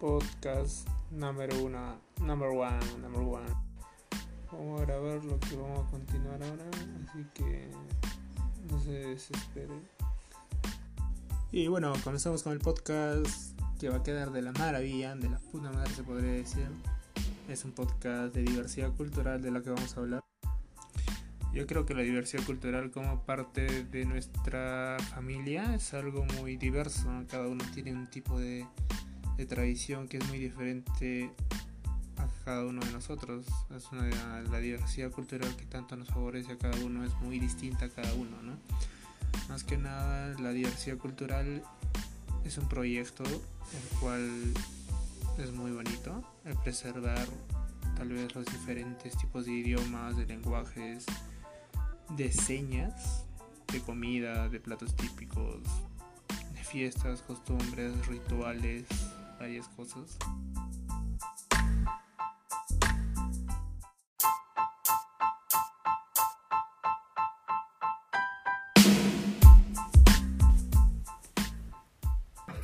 podcast number uno, number one, number one. Vamos a grabar lo que vamos a continuar ahora, así que no se desesperen. Y bueno, comenzamos con el podcast que va a quedar de la maravilla, de la puta madre se podría decir. Es un podcast de diversidad cultural de la que vamos a hablar. Yo creo que la diversidad cultural como parte de nuestra familia es algo muy diverso. Cada uno tiene un tipo de, de, tradición que es muy diferente a cada uno de nosotros. Es una, la diversidad cultural que tanto nos favorece a cada uno es muy distinta a cada uno. ¿no? Más que nada, la diversidad cultural es un proyecto el cual es muy bonito el preservar tal vez los diferentes tipos de idiomas, de lenguajes, de señas, de comida, de platos típicos, de fiestas, costumbres, rituales, varias cosas.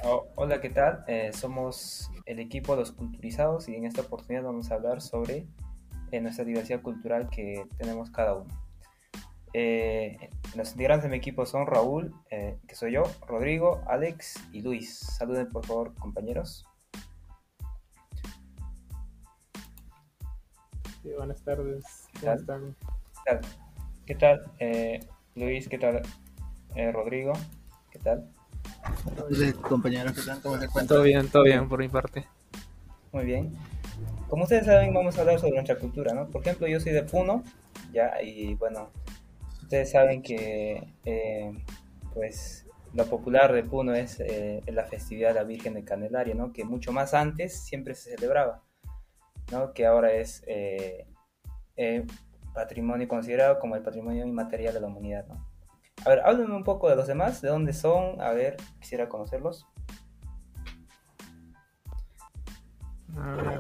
Oh, hola, ¿qué tal? Eh, somos el equipo Los Culturizados y en esta oportunidad vamos a hablar sobre eh, nuestra diversidad cultural que tenemos cada uno. Eh, los integrantes de mi equipo son Raúl, eh, que soy yo, Rodrigo, Alex y Luis. Saluden por favor, compañeros. Sí, buenas tardes. ¿Qué tal? están? ¿Qué tal? ¿Qué tal? Eh, Luis, ¿qué tal? Eh, Rodrigo, ¿qué tal? compañeros, ¿qué tal? ¿Cómo se encuentran? Todo bien, todo bien por mi parte. Muy bien. Como ustedes saben, vamos a hablar sobre nuestra cultura, ¿no? Por ejemplo, yo soy de Puno, ya, y bueno, ustedes saben que eh, pues lo popular de Puno es eh, la festividad de la Virgen de Candelaria, ¿no? que mucho más antes siempre se celebraba, ¿no? que ahora es eh, patrimonio considerado como el patrimonio inmaterial de la humanidad. A ver, háblenme un poco de los demás, de dónde son, a ver, quisiera conocerlos.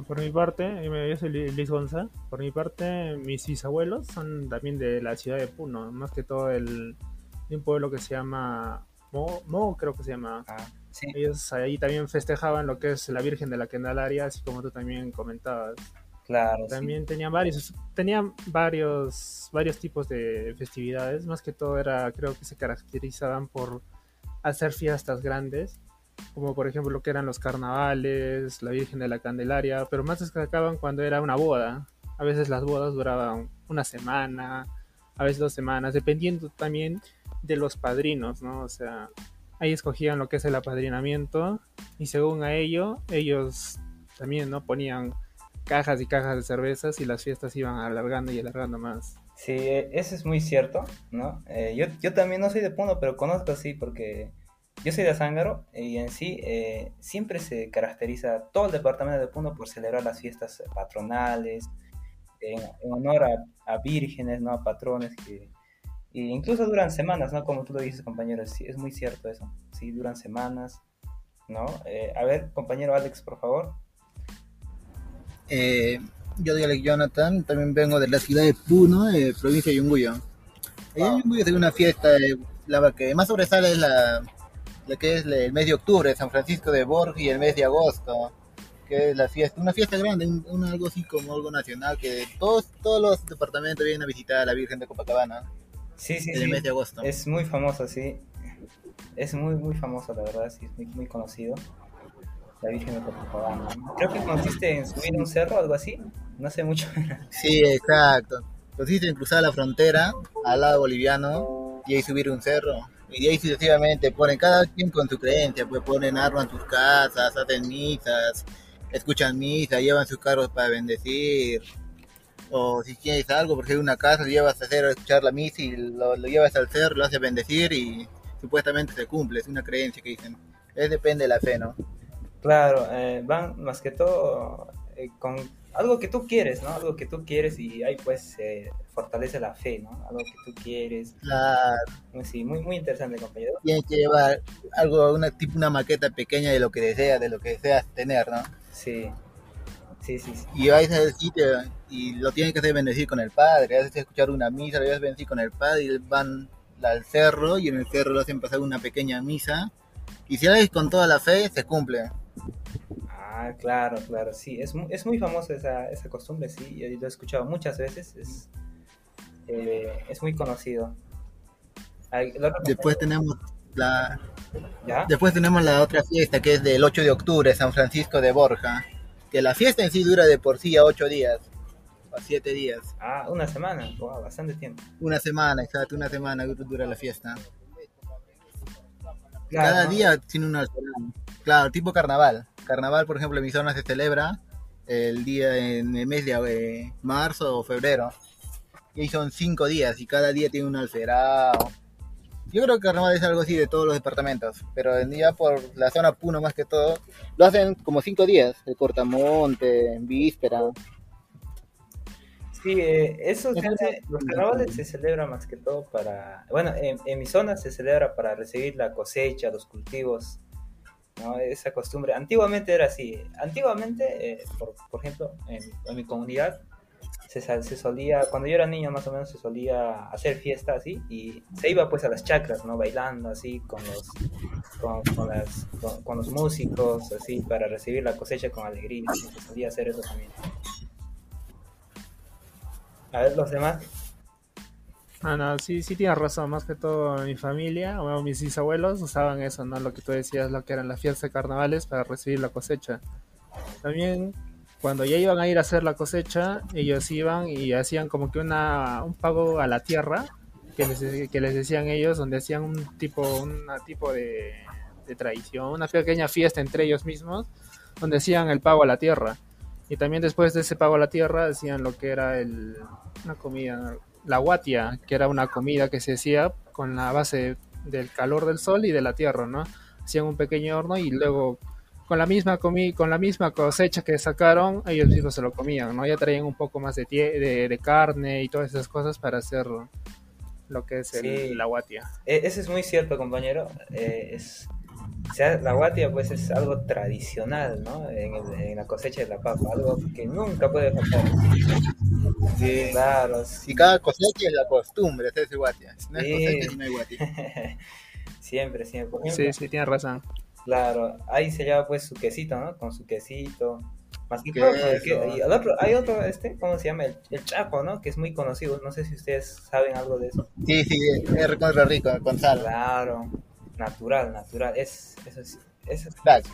Por mi parte, yo soy Luis Gonza. Por mi parte, mis bisabuelos son también de la ciudad de Puno, más que todo el, de un pueblo que se llama Mo, Mo creo que se llama. Ah, sí. Ellos ahí también festejaban lo que es la Virgen de la Candelaria, así como tú también comentabas. Claro. También sí. tenían varios, tenían varios, varios tipos de festividades. Más que todo era, creo que se caracterizaban por hacer fiestas grandes como por ejemplo lo que eran los carnavales, la Virgen de la Candelaria, pero más destacaban cuando era una boda. A veces las bodas duraban una semana, a veces dos semanas, dependiendo también de los padrinos, ¿no? O sea, ahí escogían lo que es el apadrinamiento y según a ello, ellos también, ¿no? Ponían cajas y cajas de cervezas y las fiestas iban alargando y alargando más. Sí, eso es muy cierto, ¿no? Eh, yo, yo también no soy de Puno, pero conozco así porque yo soy de Azángaro y en sí eh, siempre se caracteriza todo el departamento de Puno por celebrar las fiestas patronales, en, en honor a, a, vírgenes, ¿no? a patrones, que e incluso duran semanas, ¿no? Como tú lo dices, compañero, sí, es muy cierto eso, sí, duran semanas, ¿no? Eh, a ver, compañero Alex, por favor. Eh, yo soy Alex Jonathan, también vengo de la ciudad de Puno, eh, provincia de Yunguyo. Allá en Yunguyo hay una fiesta, la que más sobresale es la lo que es el mes de octubre, San Francisco de Borja y el mes de agosto, que es la fiesta, una fiesta grande, un, un, algo así como algo nacional, que todos, todos los departamentos vienen a visitar a la Virgen de Copacabana. Sí, sí, en el mes de agosto. Es muy famosa, sí. Es muy, muy famosa, la verdad, sí, es muy, muy conocido. La Virgen de Copacabana. Creo que consiste en subir un cerro o algo así. No sé mucho. sí, exacto. Consiste en cruzar la frontera al lado boliviano y ahí subir un cerro y ahí sucesivamente ponen cada quien con su creencia, pues ponen armas en sus casas, hacen misas, escuchan misa, llevan sus carros para bendecir, o si quieres algo, por ejemplo una casa, lo llevas a hacer a escuchar la misa y lo, lo, llevas al cerro, lo haces bendecir y supuestamente se cumple, es una creencia que dicen, es depende de la fe, ¿no? Claro, eh, van más que todo eh, con algo que tú quieres, ¿no? Algo que tú quieres y ahí pues eh, fortalece la fe, ¿no? Algo que tú quieres. Claro. Sí, muy, muy interesante, compañero. Tienes que llevar algo, una, tipo una maqueta pequeña de lo que deseas, de lo que deseas tener, ¿no? Sí. Sí, sí, sí. Y vais al sitio y lo tienes que hacer bendecir con el padre, haces escuchar una misa, lo llevas bendecir con el padre y van al cerro y en el cerro lo hacen pasar una pequeña misa. Y si haces con toda la fe, se cumple. Ah, claro, claro, sí, es, mu- es muy famosa esa, esa costumbre, sí, yo lo he escuchado muchas veces, es, eh, es muy conocido. Después tenemos la, ¿Ya? después tenemos la otra fiesta que es del 8 de octubre, San Francisco de Borja. Que la fiesta en sí dura de por sí a 8 días, a 7 días. Ah, una semana, wow, bastante tiempo. Una semana, exacto, una semana dura la fiesta. Claro, Cada ¿no? día tiene un altarán. Claro, tipo carnaval. Carnaval, por ejemplo, en mi zona se celebra el día en el mes de eh, marzo o febrero. Y ahí son cinco días y cada día tiene un alferado. Yo creo que carnaval es algo así de todos los departamentos, pero en día por la zona Puno más que todo, lo hacen como cinco días, el cortamonte, víspera. Sí, eh, eso se hace- los carnavales se celebran más que todo para, bueno, en, en mi zona se celebra para recibir la cosecha, los cultivos, ¿no? Esa costumbre, antiguamente era así, antiguamente, eh, por, por ejemplo, en, mi comunidad, se, se solía, cuando yo era niño más o menos se solía hacer fiesta así, y se iba pues a las chacras, ¿no? Bailando así, con los, con, con las, con, con los músicos, así, para recibir la cosecha con alegría, se solía hacer eso también. A ver, los demás. Ah, no, sí, sí tienes razón, más que todo mi familia, o mis bisabuelos usaban eso, ¿no? Lo que tú decías, lo que eran las fiestas de carnavales para recibir la cosecha. También, cuando ya iban a ir a hacer la cosecha, ellos iban y hacían como que una, un pago a la tierra, que les, que les decían ellos, donde hacían un tipo, una tipo de, de tradición, una pequeña fiesta entre ellos mismos, donde hacían el pago a la tierra. Y también después de ese pago a la tierra, hacían lo que era el, una comida, la guatia, que era una comida que se hacía con la base del calor del sol y de la tierra, ¿no? Hacían un pequeño horno y luego con la misma comi con la misma cosecha que sacaron, ellos mismos se lo comían, ¿no? Ya traían un poco más de, de, de carne y todas esas cosas para hacer lo que es el- Sí. la guatia. E- Eso es muy cierto, compañero. Eh, es, o sea, la guatia pues es algo tradicional, ¿no? En, el- en la cosecha de la papa, algo que nunca puede faltar. Sí. Claro. Y cada cosecha es la costumbre, hacerse guatia. Si no es Sí. cosecha, si no hay guatia. siempre, siempre. Sí, sí, tienes razón. Claro, ahí se llama pues su quesito, ¿no? Con su quesito. Más que todo, porque- y el otro, hay otro, este, ¿cómo se llama? El, el chaco, ¿no? Que es muy conocido. No sé si ustedes saben algo de eso. Sí, sí, es recontra rico, con sal. Claro, natural, natural. Es, eso es, eso es- Claro.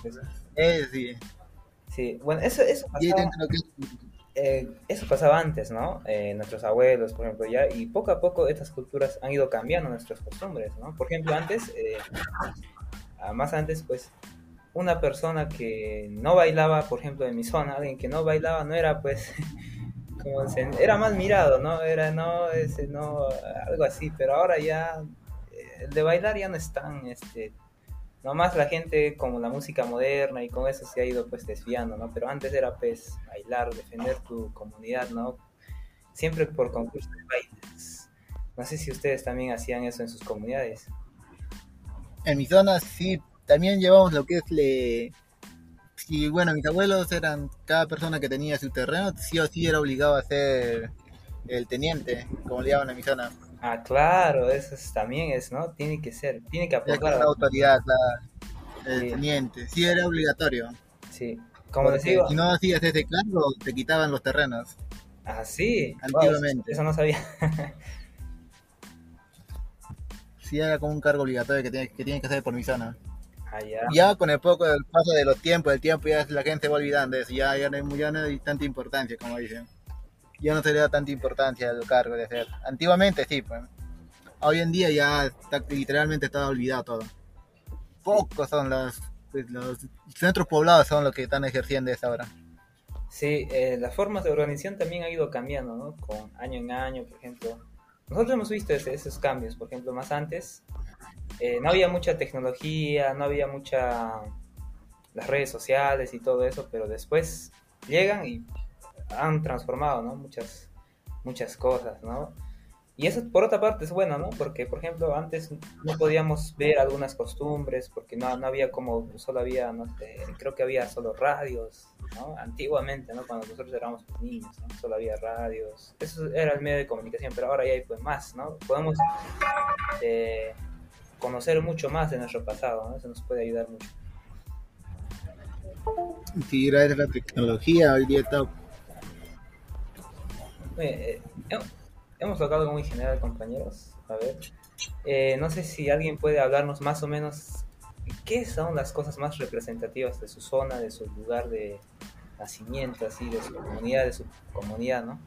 Eh, sí. Sí, bueno, eso, pasaba, eh, eso pasaba antes, ¿no? Eh, nuestros abuelos, por ejemplo, ya, y poco a poco estas culturas han ido cambiando nuestras costumbres, ¿no? Por ejemplo, antes, eh, más antes, pues, una persona que no bailaba, por ejemplo, en mi zona, alguien que no bailaba, no era, pues, como se- era mal mirado, ¿no? Era, no, ese, no, algo así, pero ahora ya, de bailar ya no es tan, este, nomás la gente como la música moderna y con eso se ha ido pues desviando, ¿no? Pero antes era pues bailar, defender tu comunidad, ¿no? Siempre por concurso de bailes. No sé si ustedes también hacían eso en sus comunidades. en mi zona sí, también llevamos lo que es le... Sí, bueno, mis abuelos eran, cada persona que tenía su terreno, sí o sí era obligado a ser el teniente, como le llaman en mi zona. Ah, claro, eso es- también es, ¿no? Tiene que ser, tiene que aportar. una autoridad, la- el Sí. teniente, sí era obligatorio. Sí, como porque digo, Si no hacías ese cargo, te quitaban los terrenos. ah, sí, Antiguamente. eso no sabía. Sí era como un cargo obligatorio que tienes que, tienes que hacer por mi zona. Ah, ya. Ya con el poco del paso de los tiempos, el tiempo ya la gente va olvidando eso, ya, ya, no, hay, ya no hay tanta importancia, como dicen. Ya no se le da tanta importancia al cargo de hacer. Antiguamente sí, pues. Hoy en día ya está, literalmente está olvidado todo. Pocos son los, pues, centros poblados son los que están ejerciendo esa hora. Sí, eh, las formas de organización también han ido cambiando, ¿no? Con año en año, por ejemplo. Nosotros hemos visto esos cambios, por ejemplo, más antes eh, no había mucha tecnología, no había mucha las redes sociales y todo eso, pero después llegan y han transformado, ¿no? Muchas, muchas cosas, ¿no? Y eso por otra parte es bueno, ¿no? Porque, por ejemplo, antes no podíamos ver algunas costumbres, porque no, no había como, solo había, no sé, creo que había solo radios, ¿no? Antiguamente, ¿no? Cuando nosotros éramos niños, ¿no? Solo había radios. Eso era el medio de comunicación, pero ahora ya hay pues más, ¿no? Podemos eh, conocer mucho más de nuestro pasado, ¿no? Eso nos puede ayudar mucho. Sí, gracias a la tecnología, hoy día está... Eh, hemos tocado algo muy general, compañeros. A ver, eh, no sé si alguien puede hablarnos más o menos qué son las cosas más representativas de su zona, de su lugar de nacimiento, así, de su comunidad, de su comunidad, ¿no?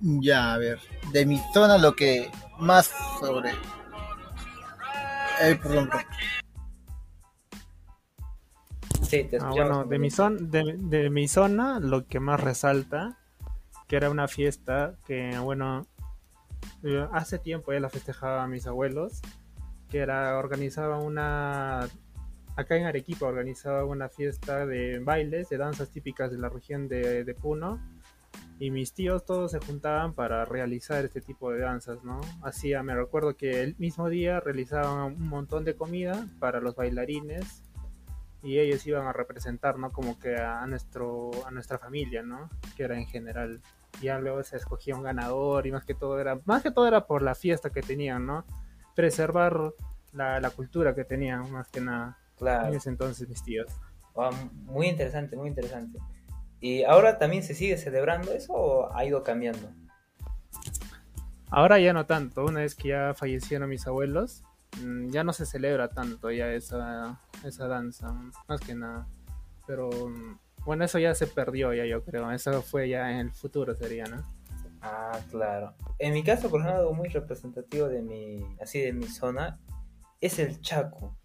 Ya, a ver, de mi zona lo que más sobre... Eh. Sí, te Ah, bueno, de mi, zon- de, de mi zona lo que más resalta, que era una fiesta que, bueno, eh, hace tiempo ya la festejaban mis abuelos, que era, organizaba una, acá en Arequipa organizaba una fiesta de bailes, de danzas típicas de la región de, de Puno, y mis tíos todos se juntaban para realizar este tipo de danzas, ¿no? Hacía, me recuerdo que el mismo día realizaban un montón de comida para los bailarines y ellos iban a representar, ¿no? Como que a nuestro, a nuestra familia, ¿no? Que era en general. Ya luego se escogía un ganador y más que todo era, más que todo era por la fiesta que tenían, ¿no? Preservar la, la cultura que tenían, más que nada. En Claro, ese entonces mis tíos. Ah, muy interesante, muy interesante. ¿Y ahora también se sigue celebrando eso o ha ido cambiando? Ahora ya no tanto, una vez que ya fallecieron mis abuelos, ya no se celebra tanto ya esa, esa danza, más que nada. Pero mm, bueno, eso ya se perdió ya yo creo, eso fue ya en el futuro sería, ¿no? Ah, claro. En mi caso, por ejemplo, algo muy representativo de mi, así de mi zona es el Chaco.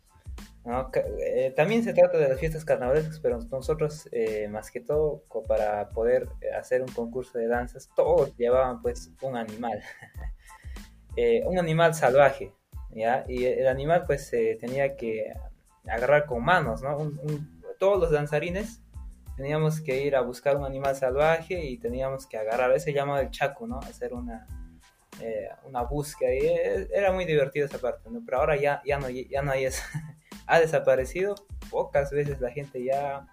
eh, también se trata de las fiestas carnavalescas, pero nosotros, eh, más que todo, para poder eh, hacer un concurso de danzas, todos llevaban pues un animal, un animal salvaje, Y el animal pues se tenía que agarrar con manos, ¿no? Todos los danzarines teníamos que ir a buscar un animal salvaje y teníamos que agarrar, ese se llama el chaco, ¿no? Hacer una, eh, una búsqueda y eh, era muy divertido esa parte, ¿no? Pero ahora ya, ya, no, ya no hay eso, ha desaparecido, pocas veces la gente ya,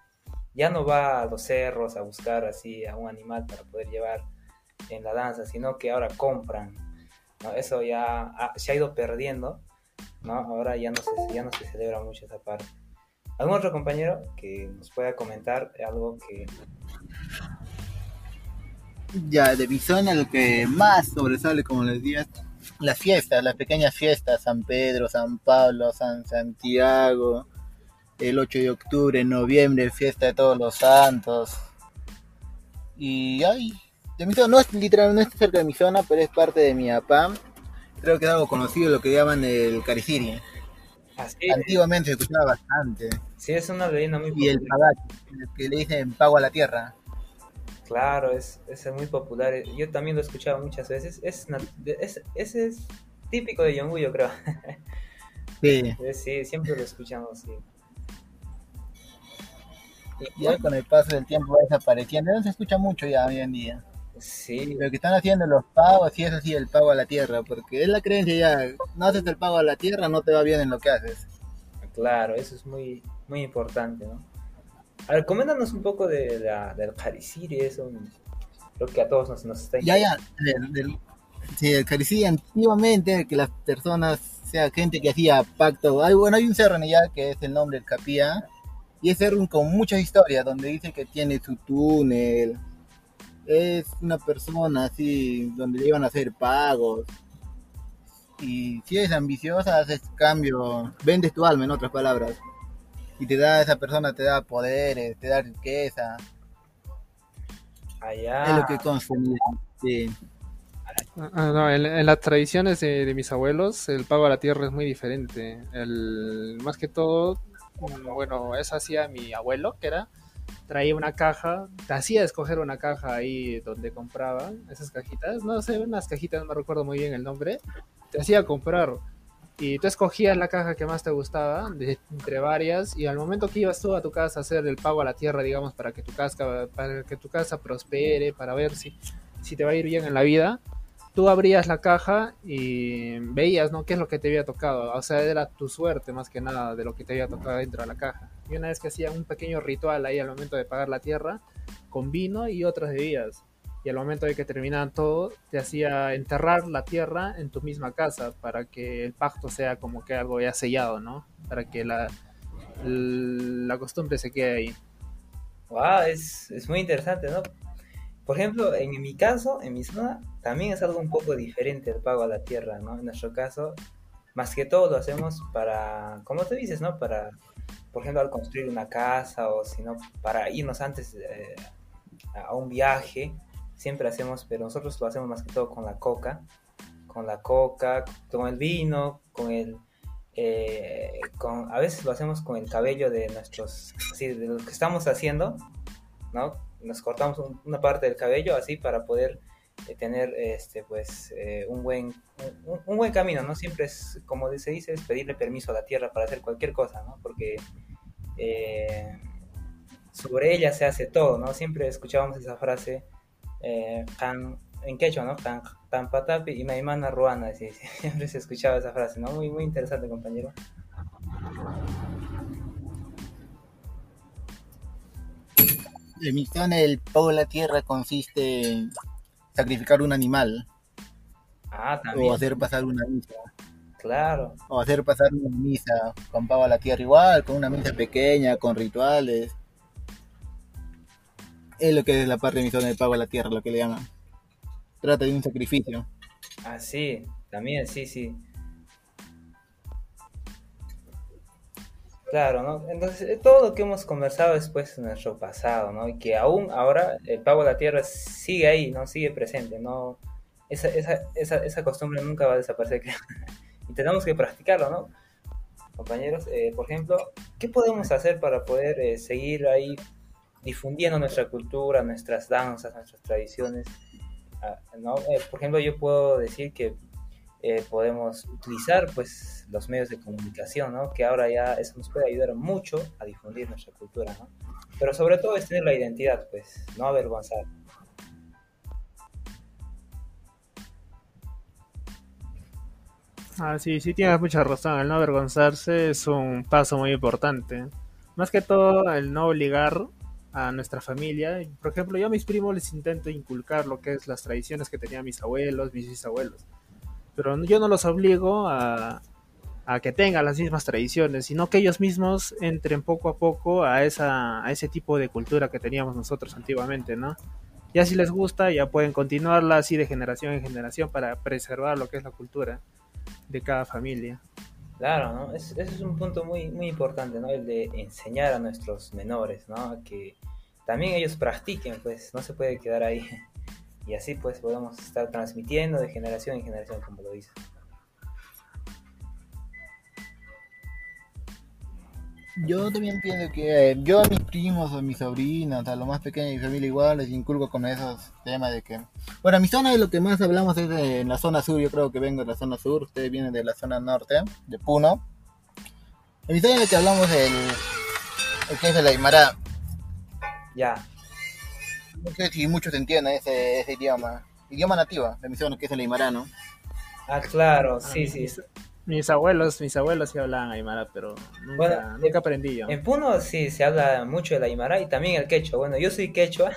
ya no va a los cerros a buscar así a un animal para poder llevar en la danza, sino que ahora compran, Eso ya ha- se ha ido perdiendo, ¿no? Ahora ya no se, ya no se celebra mucho esa parte. ¿Algún otro compañero que nos pueda comentar algo que... Ya, de mi zona lo que más sobresale, como les decía, las fiestas, las pequeñas fiestas, San Pedro, San Pablo, San Santiago, el 8 de octubre, noviembre, fiesta de todos los santos. Y ay, de mi zona, no es literal, no es cerca de mi zona, pero es parte de mi APAM. Creo que es algo conocido, lo que llaman el Cariciri. Así, Antiguamente se escuchaba bastante. sí, es una leyenda muy Y el popular. pagacho, el que le dicen pago a la tierra. Claro, es, es muy popular. Yo también lo he escuchado muchas veces. Es, es, ese es típico de Yongu, yo creo. Sí. Eh, Sí, siempre lo escuchamos, sí. Y Ya con el paso del tiempo va desapareciendo, no se escucha mucho ya hoy en día. Sí, Lo que están haciendo los pagos, y eso sí, el pago a la tierra, porque es la creencia ya, no haces el pago a la tierra, no te va bien en lo que haces. claro, eso es muy, muy importante, ¿no? A ver, coméntanos un poco de la, del Harisiri, eso creo que a todos nos, nos está Ya, ya, del, del- sí, el Caricí antiguamente, que las personas, sea, gente que hacía pacto, hay, bueno, hay un cerro en allá que es el nombre del Capía, y es cerro con muchas historias, donde dice que tiene su túnel, es una persona así, donde le iban a hacer pagos, y si eres ambiciosa, haces cambio, vendes tu alma, en otras palabras, y te da, esa persona te da poderes, te da riqueza, allá. es lo que consta, sí. Ah, no, en, en las tradiciones de, de mis abuelos, el pago a la tierra es muy diferente. El, más que todo, bueno, eso hacía mi abuelo, que era, traía una caja, te hacía escoger una caja ahí donde compraba esas cajitas, no sé, unas cajitas, no me recuerdo muy bien el nombre, te hacía comprar. Y tú escogías la caja que más te gustaba, de, entre varias, y al momento que ibas tú a tu casa a hacer el pago a la tierra, digamos, para que tu casa, para que tu casa prospere, para ver si, si te va a ir bien en la vida, tú abrías la caja y veías, ¿no? ¿Qué es lo que te había tocado? O sea, era tu suerte más que nada de lo que te había tocado dentro de la caja. Y una vez que hacían un pequeño ritual ahí al momento de pagar la tierra, con vino y otras bebidas. Y al momento de que terminaban todo, te hacía enterrar la tierra en tu misma casa para que el pacto sea como que algo ya sellado, ¿no? Para que la, la costumbre se quede ahí. Wow, es, es muy interesante, ¿no? Por ejemplo, en mi caso, en mi zona, también es algo un poco diferente el pago a la tierra, ¿no? En nuestro caso, más que todo lo hacemos para, como tú dices, ¿no? Para, por ejemplo, al construir una casa o si no, para irnos antes a un viaje, siempre hacemos, pero nosotros lo hacemos más que todo con la coca, con la coca, con el vino, con el... Eh, con, a veces lo hacemos con el cabello de nuestros, así, de lo que estamos haciendo, ¿no? Nos cortamos una parte del cabello así para poder eh, tener, este, pues, eh, un buen, un, buen camino, ¿no? Siempre es, como se dice, es pedirle permiso a la tierra para hacer cualquier cosa, ¿no? Porque sobre ella se hace todo, ¿no? Siempre escuchábamos esa frase, eh, en quechua, ¿no? Tan, tan patapi y maimana ruana, siempre se escuchaba esa frase, ¿no? Muy, muy interesante, compañero. La misión del pago de la tierra consiste en sacrificar un animal. Ah, también. O hacer pasar una misa. Claro. O hacer pasar una misa con pago a la tierra igual, con una misa pequeña, con rituales. Es lo que es la parte de misión del pago a la tierra, lo que le llaman trata de un sacrificio. Ah, sí, también, sí, sí. Claro, ¿no? Entonces, eh, todo lo que hemos conversado después de nuestro pasado, ¿no? Y que aún ahora el pago de la tierra sigue ahí, ¿no? Sigue presente, ¿no? Esa, esa, esa, esa costumbre nunca va a desaparecer. y tenemos que practicarlo, ¿no? Compañeros, eh, por ejemplo, ¿qué podemos hacer para poder eh, seguir ahí difundiendo nuestra cultura, nuestras danzas, nuestras tradiciones? Ah, ¿no? Por ejemplo, yo puedo decir que eh, podemos utilizar pues los medios de comunicación, ¿no? Que ahora ya eso nos puede ayudar mucho a difundir nuestra cultura, ¿no? Pero sobre todo es tener la identidad, pues, no avergonzar. Ah, sí, sí tienes mucha razón. El no avergonzarse es un paso muy importante. Más que todo, el no obligar a nuestra familia. Por ejemplo, yo a mis primos les intento inculcar lo que es las tradiciones que tenían mis abuelos, mis bisabuelos. Pero yo no los obligo a, a que tengan las mismas tradiciones, sino que ellos mismos entren poco a poco a, esa, a ese tipo de cultura que teníamos nosotros antiguamente, ¿no? Ya si les gusta, ya pueden continuarla así de generación en generación para preservar lo que es la cultura de cada familia. Claro, ¿no? ese es un punto muy, muy importante, ¿no? El de enseñar a nuestros menores, ¿no? Que también ellos practiquen, pues no se puede quedar ahí. Y así pues podemos estar transmitiendo de generación en generación, como lo dice. Yo también pienso que eh, yo a mis primos o a mis sobrinas, a lo más pequeño de mi familia igual, les inculco con esos temas de que... Bueno, mi zona de lo que más hablamos es en la zona sur, yo creo que vengo de la zona sur, ustedes vienen de la zona norte, de Puno. En mi zona de que hablamos el, el que es el Aymara. Ya. No sé si muchos entienden ese, ese idioma. Idioma nativo de mi zona, que es el Aymara, ¿no? Ah, claro, sí, sí. Mis abuelos, mis abuelos sí hablaban aymara, pero nunca, nunca aprendí yo. En Puno sí se habla mucho del aymara y también el quechua. Bueno, yo soy quechua,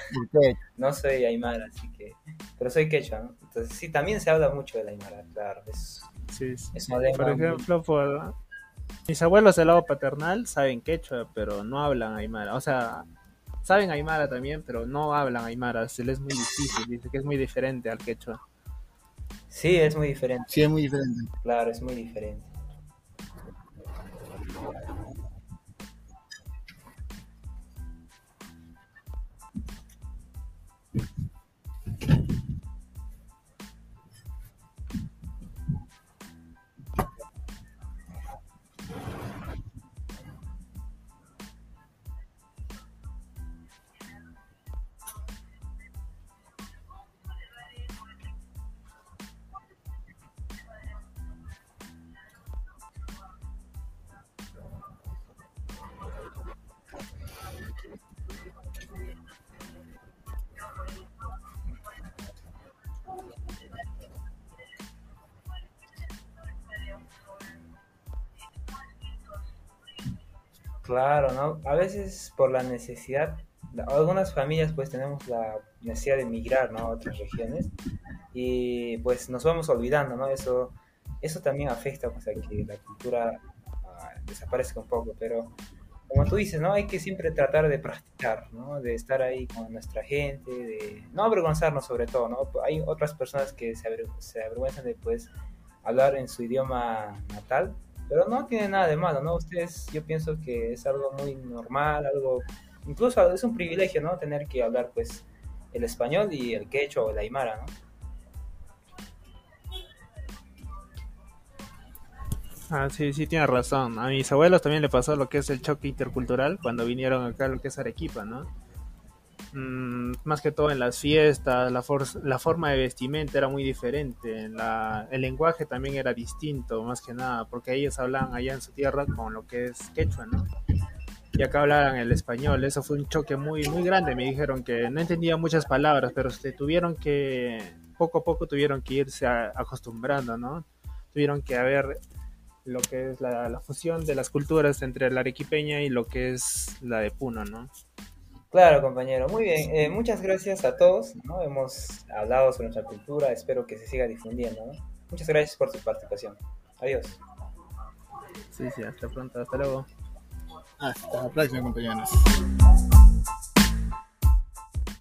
no soy aymara, así que, pero soy quechua, ¿no? Entonces sí, también se habla mucho del aymara, claro. Es, sí, sí. Por ejemplo, por, mis abuelos del lado paternal saben quechua, pero no hablan aymara. O sea, saben aymara también, pero no hablan aymara. Se les es muy difícil, dice que es muy diferente al quechua. Sí, es muy diferente. Sí, es muy diferente. Claro, es muy diferente. Claro, ¿no? A veces por la necesidad, algunas familias pues tenemos la necesidad de emigrar, ¿no? A otras regiones y pues nos vamos olvidando, ¿no? Eso, eso también afecta pues a que la cultura uh, desaparezca un poco, pero como tú dices, ¿no? Hay que siempre tratar de practicar, ¿no? De estar ahí con nuestra gente, de no avergonzarnos sobre todo, ¿no? Hay otras personas que se, se avergüenzan de, pues, hablar en su idioma natal, pero no tiene nada de malo, ¿no? Ustedes, yo pienso que es algo muy normal, algo, incluso es un privilegio, ¿no? Tener que hablar, pues, el español y el quechua o el aymara, ¿no? Ah, sí, sí, tienes razón. A mis abuelos también le pasó lo que es el choque intercultural cuando vinieron acá lo que es Arequipa, ¿no? Mm, más que todo en las fiestas, la, la forma de vestimenta era muy diferente, el lenguaje también era distinto, más que nada, porque ellos hablaban allá en su tierra con lo que es quechua, ¿no? Y acá hablaban el español, eso fue un choque muy, muy grande, me dijeron que no entendía muchas palabras, pero se tuvieron que, poco a poco tuvieron que irse acostumbrando, ¿no? Tuvieron que haber lo que es la, fusión de las culturas entre la arequipeña y lo que es la de Puno, ¿no? Claro, compañero. Muy bien. Eh, muchas gracias a todos. ¿no? Hemos hablado sobre nuestra cultura. Espero que se siga difundiendo. Muchas gracias por su participación. Adiós. Sí, sí, hasta pronto. Hasta luego. Hasta la próxima, compañeros.